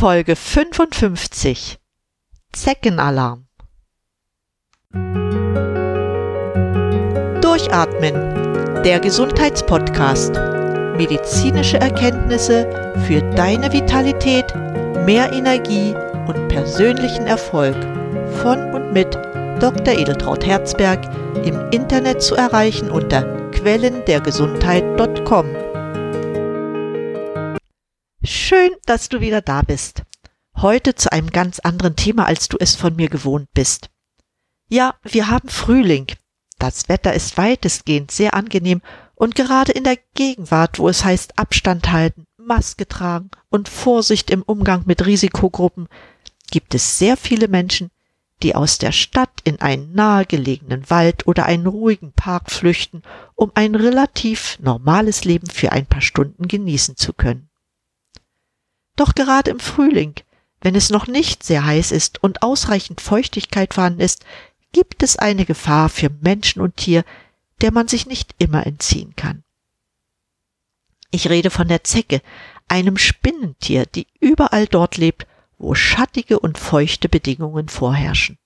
Folge 55 Zeckenalarm Durchatmen, der Gesundheitspodcast. Medizinische Erkenntnisse für deine Vitalität, mehr Energie und persönlichen Erfolg von und mit Dr. Edeltraut Herzberg im Internet zu erreichen unter quellendergesundheit.com. Schön, dass du wieder da bist. Heute zu einem ganz anderen Thema, als du es von mir gewohnt bist. Ja, wir haben Frühling. Das Wetter ist weitestgehend sehr angenehm und gerade in der Gegenwart, wo es heißt Abstand halten, Maske tragen und Vorsicht im Umgang mit Risikogruppen, gibt es sehr viele Menschen, die aus der Stadt in einen nahegelegenen Wald oder einen ruhigen Park flüchten, um ein relativ normales Leben für ein paar Stunden genießen zu können. Doch gerade im Frühling, wenn es noch nicht sehr heiß ist und ausreichend Feuchtigkeit vorhanden ist, gibt es eine Gefahr für Menschen und Tier, der man sich nicht immer entziehen kann. Ich rede von der Zecke, einem Spinnentier, die überall dort lebt, wo schattige und feuchte Bedingungen vorherrschen.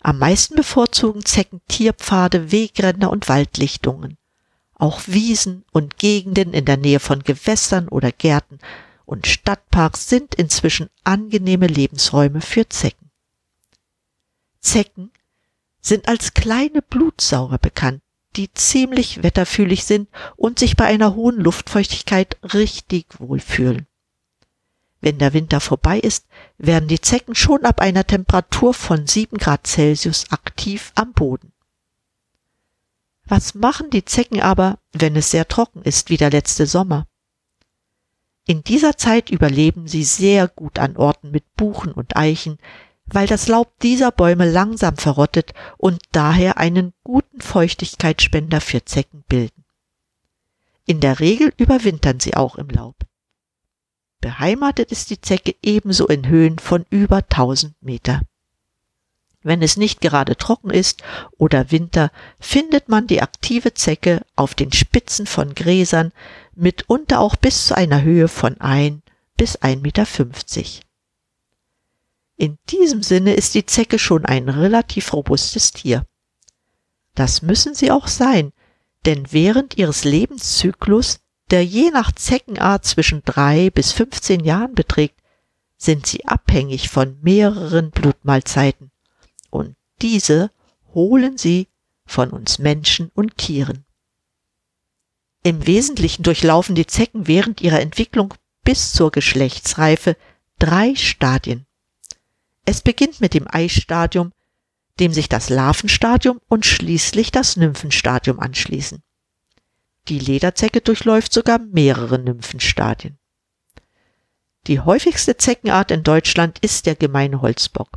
Am meisten bevorzugen Zecken Tierpfade, Wegränder und Waldlichtungen. Auch Wiesen und Gegenden in der Nähe von Gewässern oder Gärten und Stadtparks sind inzwischen angenehme Lebensräume für Zecken. Zecken sind als kleine Blutsauger bekannt, die ziemlich wetterfühlig sind und sich bei einer hohen Luftfeuchtigkeit richtig wohlfühlen. Wenn der Winter vorbei ist, werden die Zecken schon ab einer Temperatur von sieben Grad Celsius aktiv am Boden. Was machen die Zecken aber, wenn es sehr trocken ist wie der letzte Sommer? In dieser Zeit überleben sie sehr gut an Orten mit Buchen und Eichen, weil das Laub dieser Bäume langsam verrottet und daher einen guten Feuchtigkeitsspender für Zecken bilden. In der Regel überwintern sie auch im Laub. Beheimatet ist die Zecke ebenso in Höhen von über 1000 Meter. Wenn es nicht gerade trocken ist oder Winter, findet man die aktive Zecke auf den Spitzen von Gräsern, mitunter auch bis zu einer Höhe von ein bis 1,50 Meter. In diesem Sinne ist die Zecke schon ein relativ robustes Tier. Das müssen sie auch sein, denn während ihres Lebenszyklus, der je nach Zeckenart zwischen drei bis 15 Jahren beträgt, sind sie abhängig von mehreren Blutmahlzeiten. Und diese holen sie von uns Menschen und Tieren. Im Wesentlichen durchlaufen die Zecken während ihrer Entwicklung bis zur Geschlechtsreife drei Stadien. Es beginnt mit dem Eistadium, dem sich das Larvenstadium und schließlich das Nymphenstadium anschließen. Die Lederzecke durchläuft sogar mehrere Nymphenstadien. Die häufigste Zeckenart in Deutschland ist der gemeine Holzbock.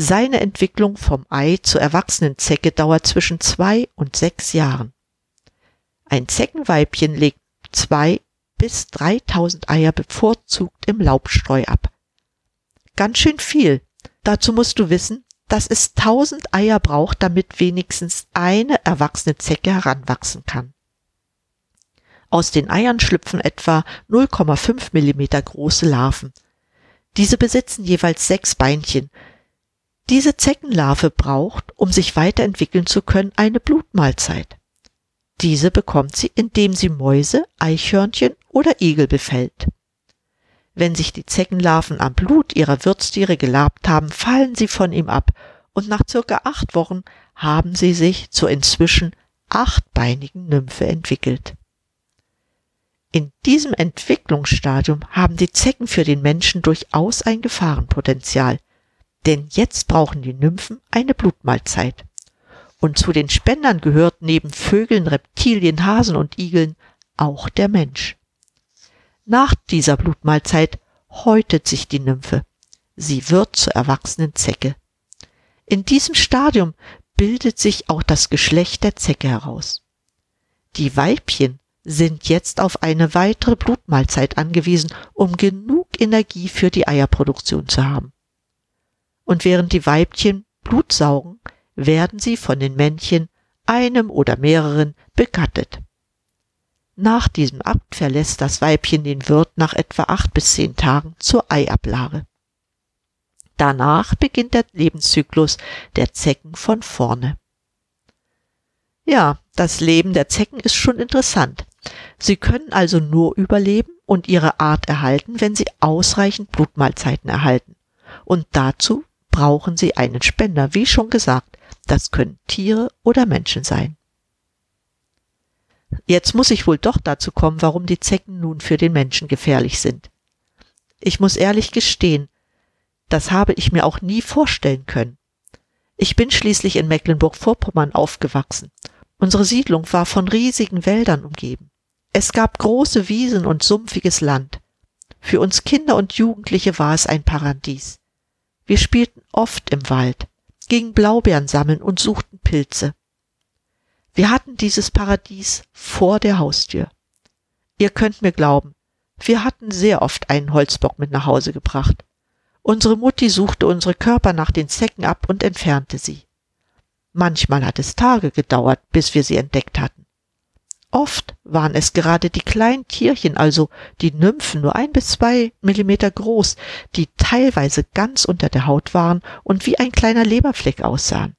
Seine Entwicklung vom Ei zur erwachsenen Zecke dauert zwischen zwei und sechs Jahren. Ein Zeckenweibchen legt zwei bis dreitausend Eier bevorzugt im Laubstreu ab. Ganz schön viel. Dazu musst du wissen, dass es tausend Eier braucht, damit wenigstens eine erwachsene Zecke heranwachsen kann. Aus den Eiern schlüpfen etwa 0,5 Millimeter große Larven. Diese besitzen jeweils sechs Beinchen. Diese Zeckenlarve braucht, um sich weiterentwickeln zu können, eine Blutmahlzeit. Diese bekommt sie, indem sie Mäuse, Eichhörnchen oder Igel befällt. Wenn sich die Zeckenlarven am Blut ihrer Wirtstiere gelabt haben, fallen sie von ihm ab und nach circa acht Wochen haben sie sich zur inzwischen achtbeinigen Nymphe entwickelt. In diesem Entwicklungsstadium haben die Zecken für den Menschen durchaus ein Gefahrenpotenzial, denn jetzt brauchen die Nymphen eine Blutmahlzeit und zu den Spendern gehört neben Vögeln, Reptilien, Hasen und Igeln auch der Mensch. Nach dieser Blutmahlzeit häutet sich die Nymphe. Sie wird zur erwachsenen Zecke. In diesem Stadium bildet sich auch das Geschlecht der Zecke heraus. Die Weibchen sind jetzt auf eine weitere Blutmahlzeit angewiesen, um genug Energie für die Eierproduktion zu haben. Und während die Weibchen Blut saugen, werden sie von den Männchen, einem oder mehreren, begattet. Nach diesem Akt verlässt das Weibchen den Wirt nach etwa acht bis zehn Tagen zur Eiablage. Danach beginnt der Lebenszyklus der Zecken von vorne. Ja, das Leben der Zecken ist schon interessant. Sie können also nur überleben und ihre Art erhalten, wenn sie ausreichend Blutmahlzeiten erhalten. Und dazu brauchen sie einen Spender, wie schon gesagt. Das können Tiere oder Menschen sein. Jetzt muss ich wohl doch dazu kommen, warum die Zecken nun für den Menschen gefährlich sind. Ich muss ehrlich gestehen, das habe ich mir auch nie vorstellen können. Ich bin schließlich in Mecklenburg-Vorpommern aufgewachsen. Unsere Siedlung war von riesigen Wäldern umgeben. Es gab große Wiesen und sumpfiges Land. Für uns Kinder und Jugendliche war es ein Paradies. Wir spielten oft im Wald, gingen Blaubeeren sammeln und suchten Pilze. Wir hatten dieses Paradies vor der Haustür. Ihr könnt mir glauben, wir hatten sehr oft einen Holzbock mit nach Hause gebracht. Unsere Mutti suchte unsere Körper nach den Zecken ab und entfernte sie. Manchmal hat es Tage gedauert, bis wir sie entdeckt hatten. Oft waren es gerade die kleinen Tierchen, also die Nymphen, nur ein bis zwei Millimeter groß, die teilweise ganz unter der Haut waren und wie ein kleiner Leberfleck aussahen.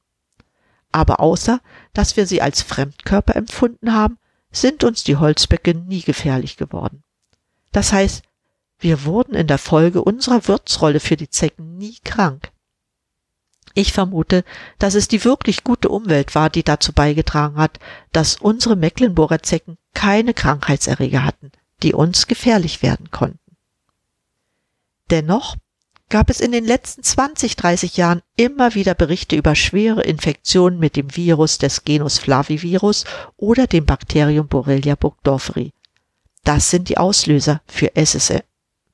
Aber außer, dass wir sie als Fremdkörper empfunden haben, sind uns die Holzböcke nie gefährlich geworden. Das heißt, wir wurden in der Folge unserer Wirtsrolle für die Zecken nie krank. Ich vermute, dass es die wirklich gute Umwelt war, die dazu beigetragen hat, dass unsere Mecklenburger Zecken keine Krankheitserreger hatten, die uns gefährlich werden konnten. Dennoch gab es in den letzten 20, 30 Jahren immer wieder Berichte über schwere Infektionen mit dem Virus des Genus Flavivirus oder dem Bakterium Borrelia burgdorferi. Das sind die Auslöser für SSM,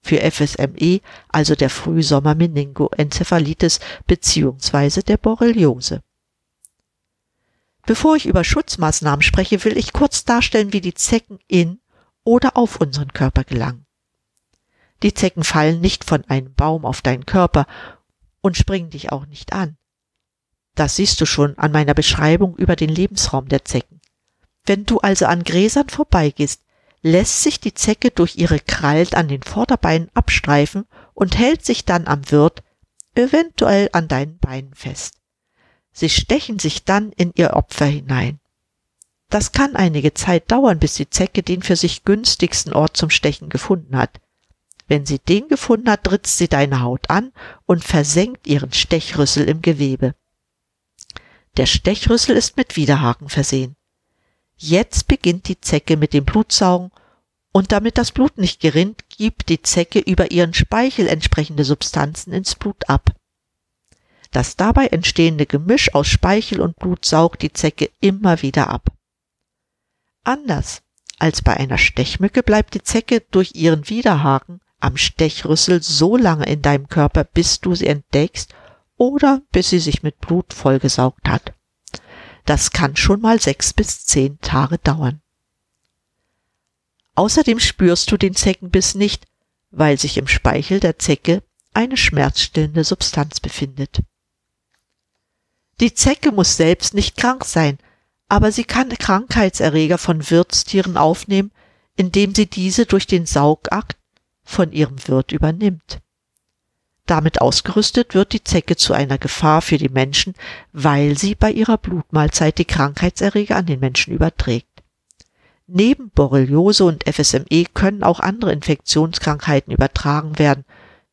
für FSME, also der Frühsommer-Meningoenzephalitis bzw. der Borreliose. Bevor ich über Schutzmaßnahmen spreche, will ich kurz darstellen, wie die Zecken in oder auf unseren Körper gelangen. Die Zecken fallen nicht von einem Baum auf deinen Körper und springen dich auch nicht an. Das siehst du schon an meiner Beschreibung über den Lebensraum der Zecken. Wenn du also an Gräsern vorbeigehst, lässt sich die Zecke durch ihre Krallen an den Vorderbeinen abstreifen und hält sich dann am Wirt, eventuell an deinen Beinen fest. Sie stechen sich dann in ihr Opfer hinein. Das kann einige Zeit dauern, bis die Zecke den für sich günstigsten Ort zum Stechen gefunden hat. Wenn sie den gefunden hat, ritzt sie deine Haut an und versenkt ihren Stechrüssel im Gewebe. Der Stechrüssel ist mit Widerhaken versehen. Jetzt beginnt die Zecke mit dem Blutsaugen und damit das Blut nicht gerinnt, gibt die Zecke über ihren Speichel entsprechende Substanzen ins Blut ab. Das dabei entstehende Gemisch aus Speichel und Blut saugt die Zecke immer wieder ab. Anders als bei einer Stechmücke bleibt die Zecke durch ihren Widerhaken am Stechrüssel so lange in deinem Körper, bis du sie entdeckst oder bis sie sich mit Blut vollgesaugt hat. Das kann schon mal sechs bis zehn Tage dauern. Außerdem spürst du den Zeckenbiss nicht, weil sich im Speichel der Zecke eine schmerzstillende Substanz befindet. Die Zecke muss selbst nicht krank sein, aber sie kann Krankheitserreger von Wirtstieren aufnehmen, indem sie diese durch den Saugakt von ihrem Wirt übernimmt. Damit ausgerüstet wird die Zecke zu einer Gefahr für die Menschen, weil sie bei ihrer Blutmahlzeit die Krankheitserreger an den Menschen überträgt. Neben Borreliose und FSME können auch andere Infektionskrankheiten übertragen werden,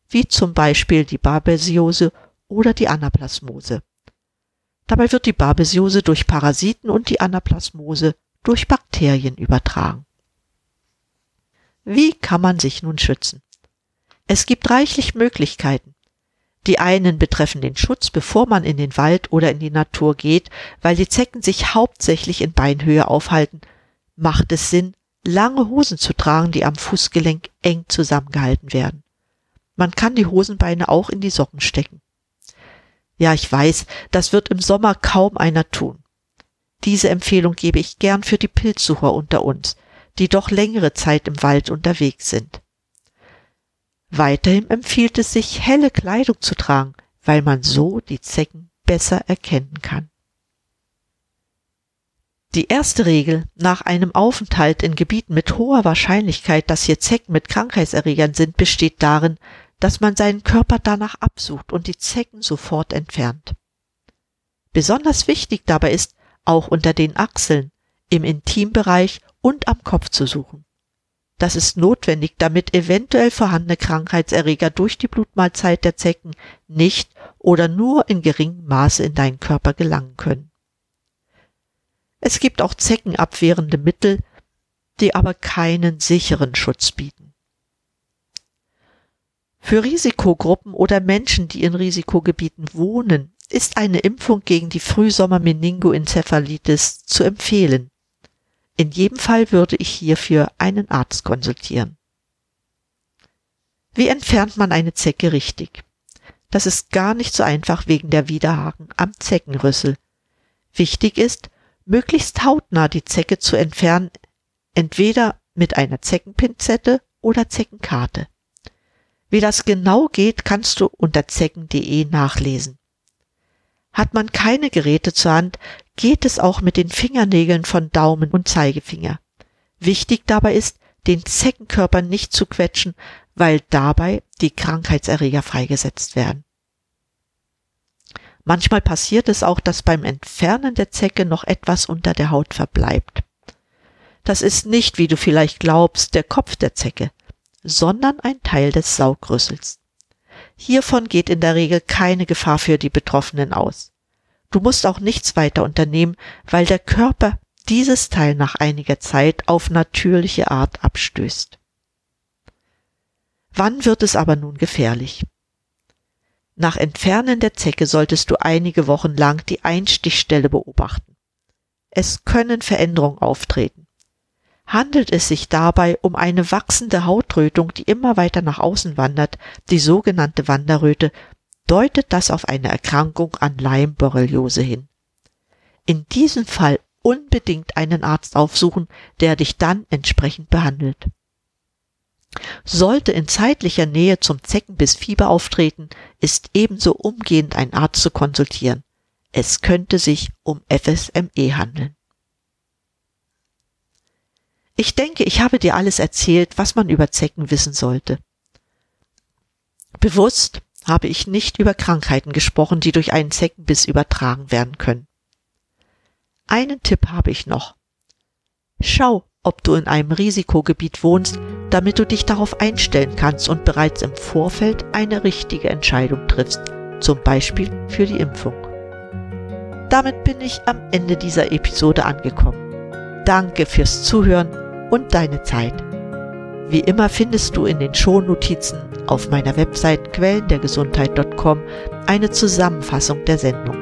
wie zum Beispiel die Babesiose oder die Anaplasmose. Dabei wird die Babesiose durch Parasiten und die Anaplasmose durch Bakterien übertragen. Wie kann man sich nun schützen? Es gibt reichlich Möglichkeiten. Die einen betreffen den Schutz, bevor man in den Wald oder in die Natur geht, weil die Zecken sich hauptsächlich in Beinhöhe aufhalten, macht es Sinn, lange Hosen zu tragen, die am Fußgelenk eng zusammengehalten werden. Man kann die Hosenbeine auch in die Socken stecken. Ja, ich weiß, das wird im Sommer kaum einer tun. Diese Empfehlung gebe ich gern für die Pilzsucher unter uns, die doch längere Zeit im Wald unterwegs sind. Weiterhin empfiehlt es sich, helle Kleidung zu tragen, weil man so die Zecken besser erkennen kann. Die erste Regel nach einem Aufenthalt in Gebieten mit hoher Wahrscheinlichkeit, dass hier Zecken mit Krankheitserregern sind, besteht darin, dass man seinen Körper danach absucht und die Zecken sofort entfernt. Besonders wichtig dabei ist, auch unter den Achseln, im Intimbereich und am Kopf zu suchen. Das ist notwendig, damit eventuell vorhandene Krankheitserreger durch die Blutmahlzeit der Zecken nicht oder nur in geringem Maße in deinen Körper gelangen können. Es gibt auch zeckenabwehrende Mittel, die aber keinen sicheren Schutz bieten. Für Risikogruppen oder Menschen, die in Risikogebieten wohnen, ist eine Impfung gegen die Frühsommer-Meningoenzephalitis zu empfehlen. In jedem Fall würde ich hierfür einen Arzt konsultieren. Wie entfernt man eine Zecke richtig? Das ist gar nicht so einfach wegen der Widerhaken am Zeckenrüssel. Wichtig ist, möglichst hautnah die Zecke zu entfernen, entweder mit einer Zeckenpinzette oder Zeckenkarte. Wie das genau geht, kannst du unter zecken.de nachlesen. Hat man keine Geräte zur Hand, geht es auch mit den Fingernägeln von Daumen und Zeigefinger. Wichtig dabei ist, den Zeckenkörper nicht zu quetschen, weil dabei die Krankheitserreger freigesetzt werden. Manchmal passiert es auch, dass beim Entfernen der Zecke noch etwas unter der Haut verbleibt. Das ist nicht, wie du vielleicht glaubst, der Kopf der Zecke, sondern ein Teil des Saugrüssels. Hiervon geht in der Regel keine Gefahr für die Betroffenen aus. Du musst auch nichts weiter unternehmen, weil der Körper dieses Teil nach einiger Zeit auf natürliche Art abstößt. Wann wird es aber nun gefährlich? Nach Entfernen der Zecke solltest du einige Wochen lang die Einstichstelle beobachten. Es können Veränderungen auftreten. Handelt es sich dabei um eine wachsende Hautrötung, die immer weiter nach außen wandert, die sogenannte Wanderröte, deutet das auf eine Erkrankung an Leimborreliose hin. In diesem Fall unbedingt einen Arzt aufsuchen, der dich dann entsprechend behandelt. Sollte in zeitlicher Nähe zum Zeckenbiss Fieber auftreten, ist ebenso umgehend ein Arzt zu konsultieren. Es könnte sich um FSME handeln. Ich denke, ich habe dir alles erzählt, was man über Zecken wissen sollte. Bewusst habe ich nicht über Krankheiten gesprochen, die durch einen Zeckenbiss übertragen werden können. Einen Tipp habe ich noch. Schau, ob du in einem Risikogebiet wohnst, damit du dich darauf einstellen kannst und bereits im Vorfeld eine richtige Entscheidung triffst, zum Beispiel für die Impfung. Damit bin ich am Ende dieser Episode angekommen. Danke fürs Zuhören und deine Zeit. Wie immer findest du in den Shownotizen auf meiner Website quellendergesundheit.com eine Zusammenfassung der Sendung.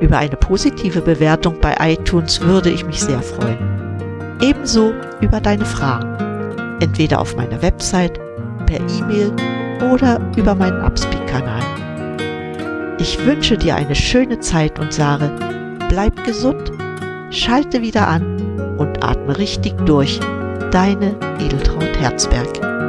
Über eine positive Bewertung bei iTunes würde ich mich sehr freuen. Ebenso über deine Fragen, entweder auf meiner Website, per E-Mail oder über meinen Upspeak-Kanal. Ich wünsche dir eine schöne Zeit und sage, bleib gesund, schalte wieder an und atme richtig durch. Deine Edeltraut Herzberg.